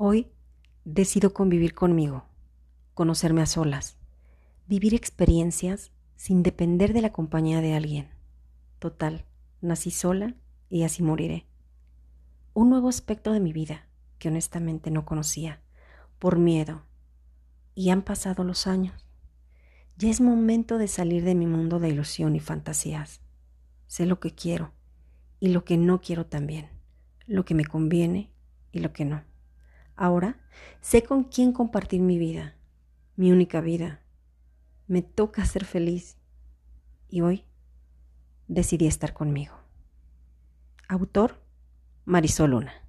Hoy decido convivir conmigo, conocerme a solas, vivir experiencias sin depender de la compañía de alguien. Total, nací sola y así moriré. Un nuevo aspecto de mi vida que honestamente no conocía, por miedo. Y han pasado los años. Ya es momento de salir de mi mundo de ilusión y fantasías. Sé lo que quiero y lo que no quiero también, lo que me conviene y lo que no. Ahora sé con quién compartir mi vida, mi única vida. Me toca ser feliz y hoy decidí estar conmigo. Autor Marisol Luna.